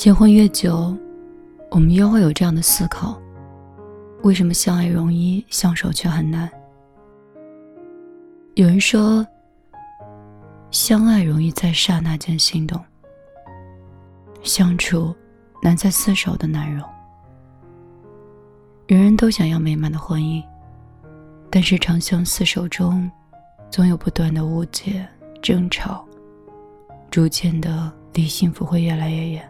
结婚越久，我们越会有这样的思考：为什么相爱容易，相守却很难？有人说，相爱容易在刹那间心动，相处难在厮守的难容。人人都想要美满的婚姻，但是长相厮守中，总有不断的误解、争吵，逐渐的离幸福会越来越远。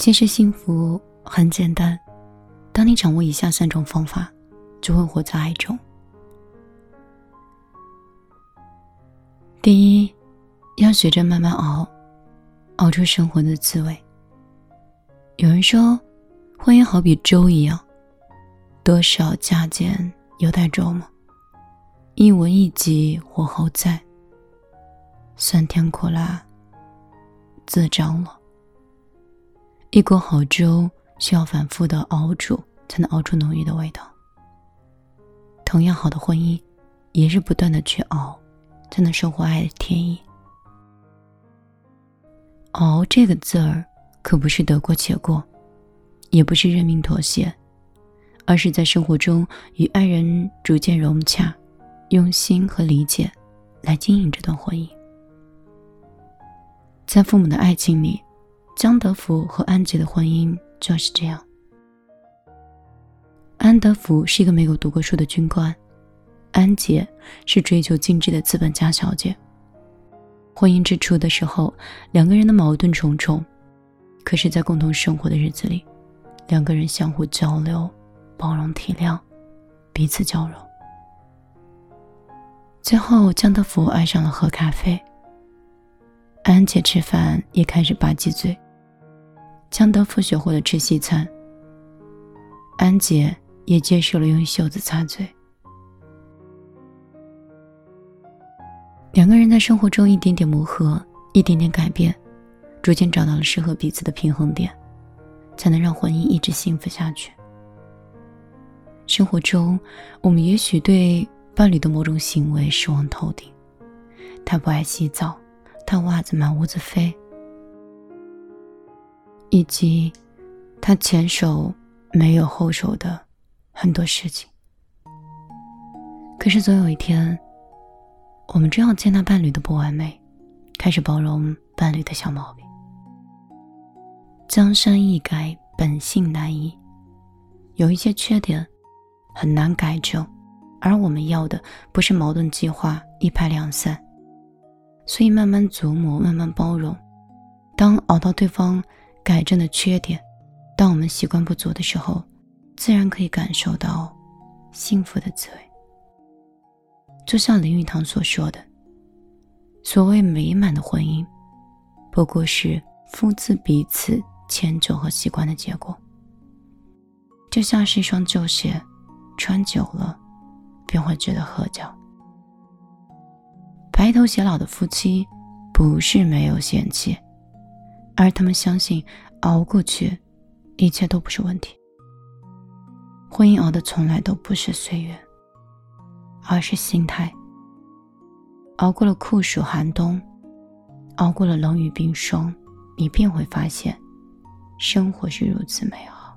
其实幸福很简单，当你掌握以下三种方法，就会活在爱中。第一，要学着慢慢熬，熬出生活的滋味。有人说，婚姻好比粥一样，多少加减有待琢磨，一文一集火候在，酸甜苦辣自掌握。一锅好粥需要反复的熬煮，才能熬出浓郁的味道。同样好的婚姻，也是不断的去熬，才能收获爱的甜意。熬这个字儿，可不是得过且过，也不是认命妥协，而是在生活中与爱人逐渐融洽，用心和理解来经营这段婚姻。在父母的爱情里。江德福和安杰的婚姻就是这样。安德福是一个没有读过书的军官，安杰是追求精致的资本家小姐。婚姻之初的时候，两个人的矛盾重重，可是，在共同生活的日子里，两个人相互交流、包容、体谅，彼此交融。最后，江德福爱上了喝咖啡，安杰吃饭也开始吧唧嘴。江德福学会了吃西餐，安杰也接受了用袖子擦嘴。两个人在生活中一点点磨合，一点点改变，逐渐找到了适合彼此的平衡点，才能让婚姻一直幸福下去。生活中，我们也许对伴侣的某种行为失望透顶，他不爱洗澡，他袜子满屋子飞。以及他前手没有后手的很多事情，可是总有一天，我们只要接纳伴侣的不完美，开始包容伴侣的小毛病。江山易改，本性难移。有一些缺点很难改正，而我们要的不是矛盾激化、一拍两散，所以慢慢琢磨，慢慢包容。当熬到对方。改正的缺点，当我们习惯不足的时候，自然可以感受到幸福的滋味。就像林语堂所说的：“所谓美满的婚姻，不过是夫妻彼此迁就和习惯的结果。就像是一双旧鞋，穿久了便会觉得合脚。白头偕老的夫妻，不是没有嫌弃。”而他们相信，熬过去，一切都不是问题。婚姻熬的从来都不是岁月，而是心态。熬过了酷暑寒冬，熬过了冷雨冰霜，你便会发现，生活是如此美好。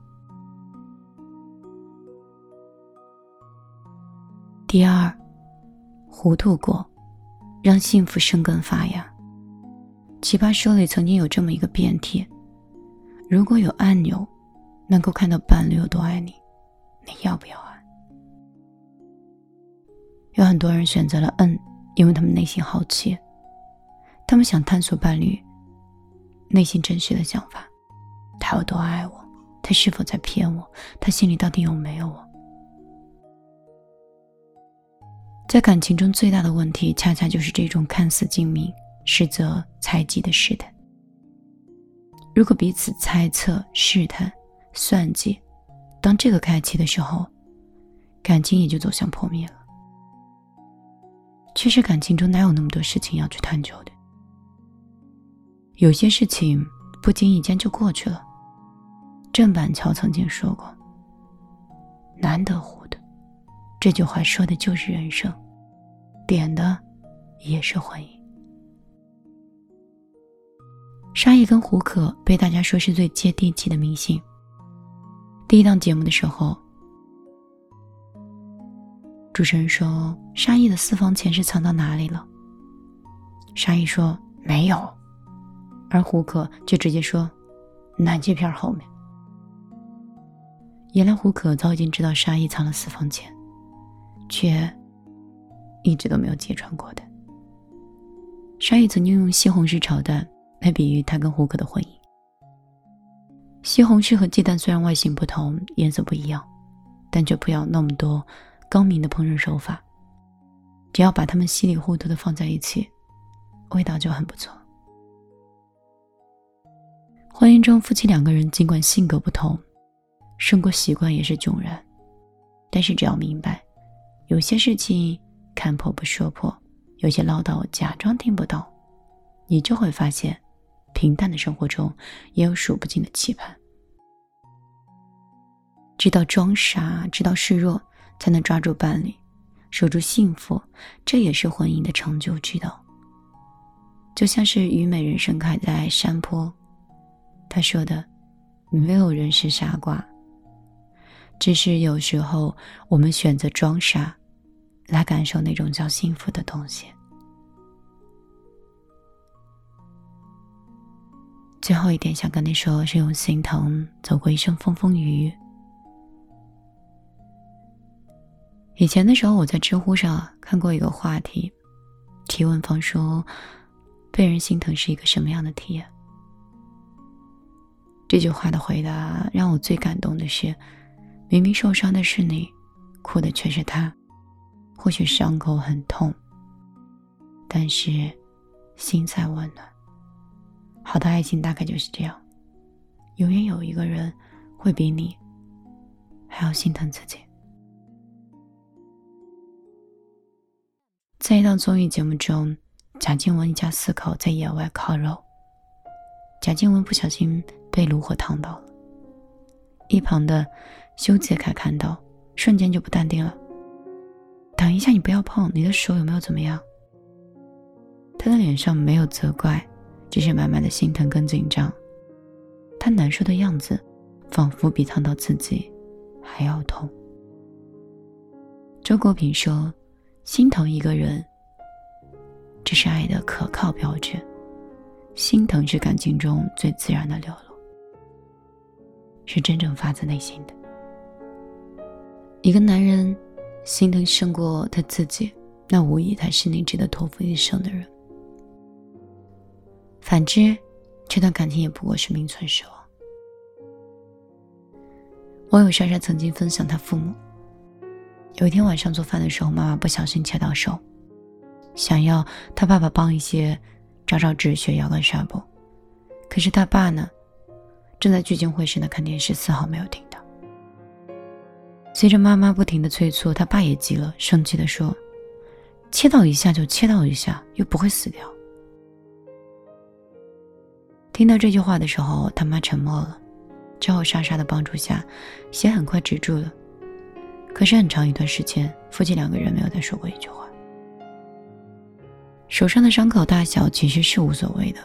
第二，糊涂过，让幸福生根发芽。奇葩说里曾经有这么一个辩题：如果有按钮，能够看到伴侣有多爱你，你要不要按？有很多人选择了摁，因为他们内心好奇，他们想探索伴侣内心真实的想法，他有多爱我？他是否在骗我？他心里到底有没有我？在感情中最大的问题，恰恰就是这种看似精明。实则猜忌的试探。如果彼此猜测、试探、算计，当这个开启的时候，感情也就走向破灭了。其实感情中哪有那么多事情要去探究的？有些事情不经意间就过去了。郑板桥曾经说过：“难得糊涂。”这句话说的就是人生，点的也是婚姻。沙溢跟胡可被大家说是最接地气的明星。第一档节目的时候，主持人说沙溢的私房钱是藏到哪里了？沙溢说没有，而胡可就直接说暖气片后面。原来胡可早已经知道沙溢藏了私房钱，却一直都没有揭穿过的。沙溢曾经用西红柿炒蛋来比喻他跟胡可的婚姻。西红柿和鸡蛋虽然外形不同，颜色不一样，但却不要那么多高明的烹饪手法。只要把它们稀里糊涂的放在一起，味道就很不错。婚姻中，夫妻两个人尽管性格不同。生活习惯也是迥然，但是只要明白，有些事情看破不说破，有些唠叨假装听不懂，你就会发现，平淡的生活中也有数不尽的期盼。知道装傻，知道示弱，才能抓住伴侣，守住幸福，这也是婚姻的长久之道。就像是虞美人盛开在山坡，他说的：“没有人是傻瓜。”只是有时候，我们选择装傻，来感受那种叫幸福的东西。最后一点想跟你说，是用心疼走过一生风风雨雨。以前的时候，我在知乎上看过一个话题，提问方说：“被人心疼是一个什么样的体验？”这句话的回答让我最感动的是。明明受伤的是你，哭的却是他。或许伤口很痛，但是心在温暖。好的爱情大概就是这样，永远有一个人会比你还要心疼自己。在一档综艺节目中，贾静雯一家四口在野外烤肉，贾静雯不小心被炉火烫到了，一旁的。修杰楷看到，瞬间就不淡定了。等一下，你不要碰，你的手有没有怎么样？他的脸上没有责怪，只是满满的心疼跟紧张。他难受的样子，仿佛比烫到自己还要痛。周国平说：“心疼一个人，这是爱的可靠标志。心疼是感情中最自然的流露，是真正发自内心的。”一个男人心疼胜过他自己，那无疑他是你值得托付一生的人。反之，这段感情也不过是名存实亡。网友莎莎曾经分享，她父母有一天晚上做饭的时候，妈妈不小心切到手，想要他爸爸帮一些，找找止血药跟纱布，可是他爸呢，正在聚精会神的看电视，丝毫没有听到。随着妈妈不停的催促，他爸也急了，生气的说：“切到一下就切到一下，又不会死掉。”听到这句话的时候，他妈沉默了。之后，莎莎的帮助下，血很快止住了。可是很长一段时间，夫妻两个人没有再说过一句话。手上的伤口大小其实是无所谓的，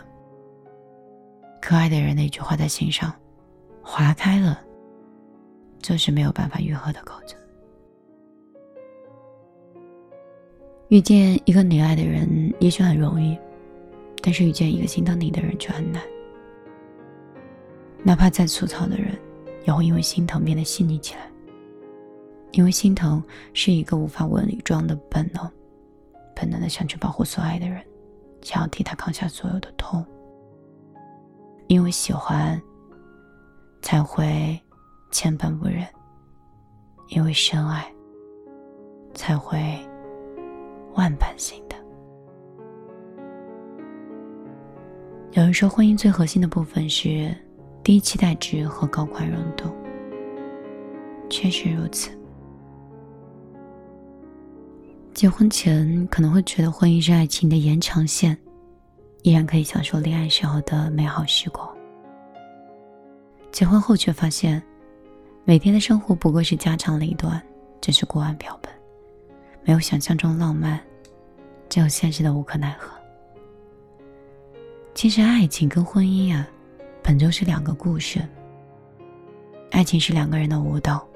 可爱的人的一句话在心上划开了。就是没有办法愈合的口子。遇见一个你爱的人，也许很容易，但是遇见一个心疼你的人却很难。哪怕再粗糙的人，也会因为心疼变得细腻起来。因为心疼是一个无法伪装的本能，本能的想去保护所爱的人，想要替他扛下所有的痛。因为喜欢，才会。千般不忍，因为深爱，才会万般心疼。有人说，婚姻最核心的部分是低期待值和高宽容度，确实如此。结婚前可能会觉得婚姻是爱情的延长线，依然可以享受恋爱时候的美好时光。结婚后却发现。每天的生活不过是家长里短，只是过完标本，没有想象中浪漫，只有现实的无可奈何。其实爱情跟婚姻啊，本就是两个故事。爱情是两个人的舞蹈，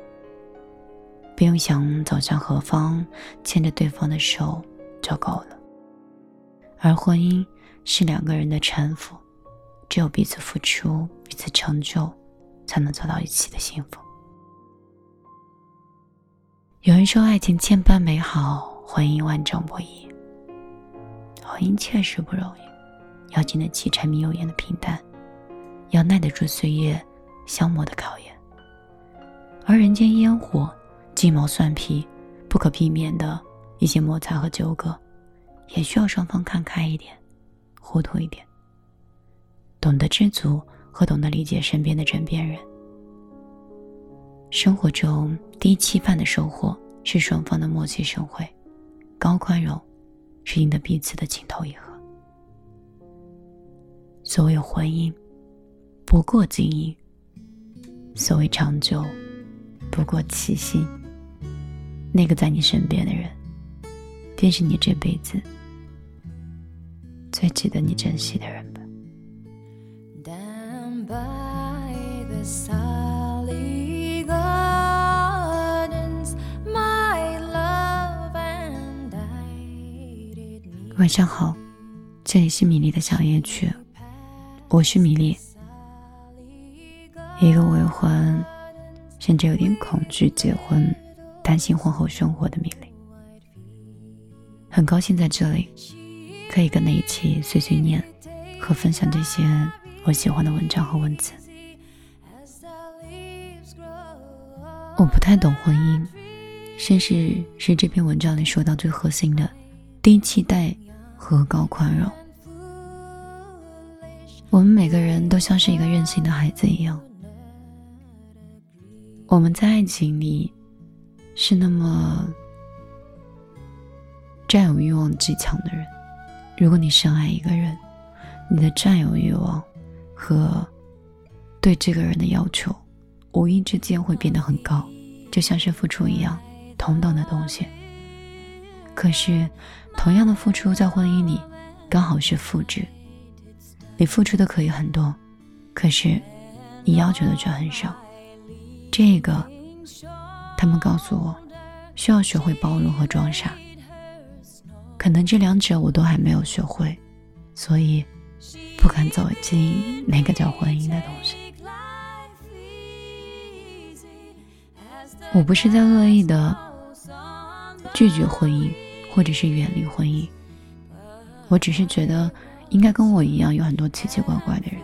不用想走向何方，牵着对方的手就够了。而婚姻是两个人的搀扶，只有彼此付出、彼此成就，才能走到一起的幸福。有人说，爱情千般美好，婚姻万种不易。婚姻确实不容易，要经得起柴米油盐的平淡，要耐得住岁月消磨的考验。而人间烟火，鸡毛蒜皮，不可避免的一些摩擦和纠葛，也需要双方看开一点，糊涂一点，懂得知足和懂得理解身边的枕边人。生活中低期盼的收获是双方的默契生慧，高宽容是赢得彼此的情投意合。所谓婚姻，不过经营；所谓长久。不过七夕，那个在你身边的人，便是你这辈子最值得你珍惜的人吧。晚上好，这里是米粒的小夜曲，我是米粒，一个未婚。甚至有点恐惧结婚，担心婚后生活的米粒。很高兴在这里，可以跟你一起碎碎念和分享这些我喜欢的文章和文字。我不太懂婚姻，甚至是这篇文章里说到最核心的低期待和高宽容。我们每个人都像是一个任性的孩子一样。我们在爱情里是那么占有欲望极强的人。如果你深爱一个人，你的占有欲望和对这个人的要求，无意之间会变得很高，就像是付出一样，同等的东西。可是，同样的付出在婚姻里刚好是负值。你付出的可以很多，可是你要求的却很少。这个，他们告诉我，需要学会包容和装傻。可能这两者我都还没有学会，所以不敢走进那个叫婚姻的东西。我不是在恶意的拒绝婚姻，或者是远离婚姻。我只是觉得，应该跟我一样有很多奇奇怪怪的人，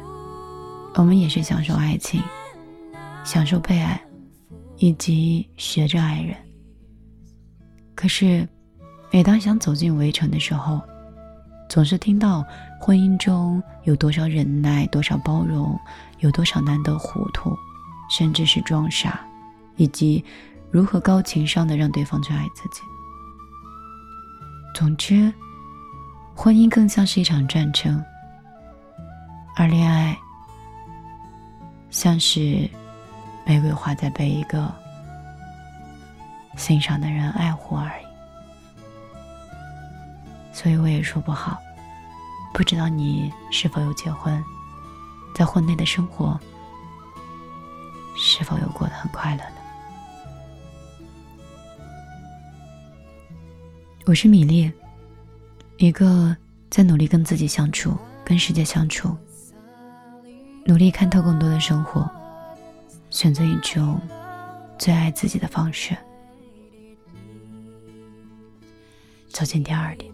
我们也是享受爱情。享受被爱，以及学着爱人。可是，每当想走进围城的时候，总是听到婚姻中有多少忍耐，多少包容，有多少难得糊涂，甚至是装傻，以及如何高情商的让对方去爱自己。总之，婚姻更像是一场战争，而恋爱像是。玫瑰花在被一个欣赏的人爱护而已，所以我也说不好。不知道你是否有结婚，在婚内的生活是否有过得很快乐呢？我是米粒，一个在努力跟自己相处、跟世界相处，努力看透更多的生活。选择一种最爱自己的方式，走进第二点。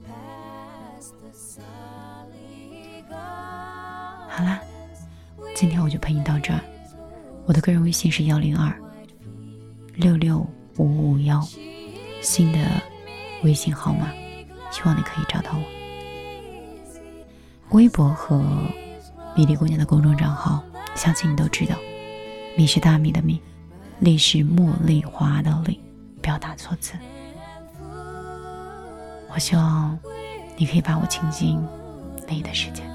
好啦，今天我就陪你到这儿。我的个人微信是幺零二六六五五幺，新的微信号码，希望你可以找到我。微博和米粒姑娘的公众账号，相信你都知道。米是大米的米，丽是茉莉花的丽，不要打错字。我希望你可以把我请进你的世界。